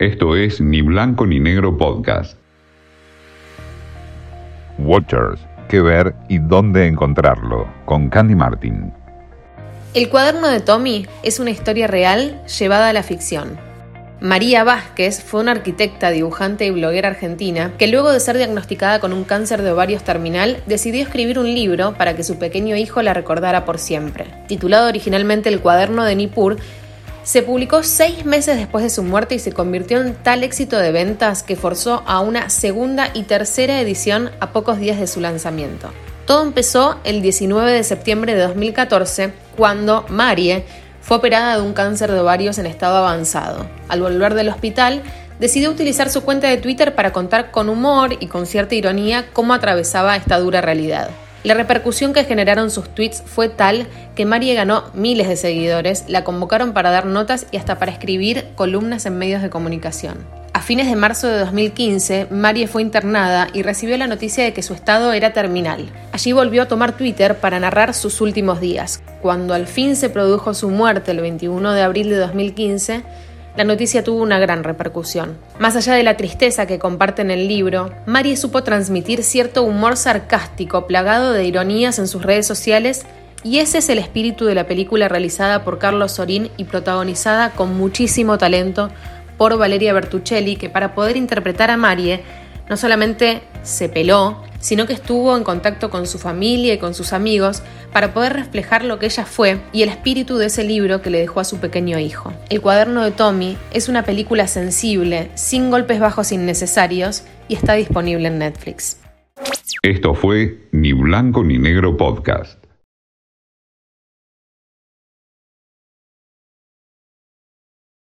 Esto es Ni Blanco ni Negro Podcast. Watchers, qué ver y dónde encontrarlo, con Candy Martin. El cuaderno de Tommy es una historia real llevada a la ficción. María Vázquez fue una arquitecta, dibujante y bloguera argentina que luego de ser diagnosticada con un cáncer de ovarios terminal decidió escribir un libro para que su pequeño hijo la recordara por siempre. Titulado originalmente El cuaderno de Nippur, se publicó seis meses después de su muerte y se convirtió en tal éxito de ventas que forzó a una segunda y tercera edición a pocos días de su lanzamiento. Todo empezó el 19 de septiembre de 2014, cuando Marie fue operada de un cáncer de ovarios en estado avanzado. Al volver del hospital, decidió utilizar su cuenta de Twitter para contar con humor y con cierta ironía cómo atravesaba esta dura realidad. La repercusión que generaron sus tweets fue tal que Marie ganó miles de seguidores, la convocaron para dar notas y hasta para escribir columnas en medios de comunicación. A fines de marzo de 2015, Marie fue internada y recibió la noticia de que su estado era terminal. Allí volvió a tomar Twitter para narrar sus últimos días. Cuando al fin se produjo su muerte el 21 de abril de 2015, la noticia tuvo una gran repercusión. Más allá de la tristeza que comparte en el libro, Marie supo transmitir cierto humor sarcástico plagado de ironías en sus redes sociales y ese es el espíritu de la película realizada por Carlos Sorín y protagonizada con muchísimo talento por Valeria Bertuccelli, que para poder interpretar a Marie no solamente se peló, sino que estuvo en contacto con su familia y con sus amigos para poder reflejar lo que ella fue y el espíritu de ese libro que le dejó a su pequeño hijo. El cuaderno de Tommy es una película sensible, sin golpes bajos innecesarios y está disponible en Netflix. Esto fue Ni Blanco ni Negro Podcast.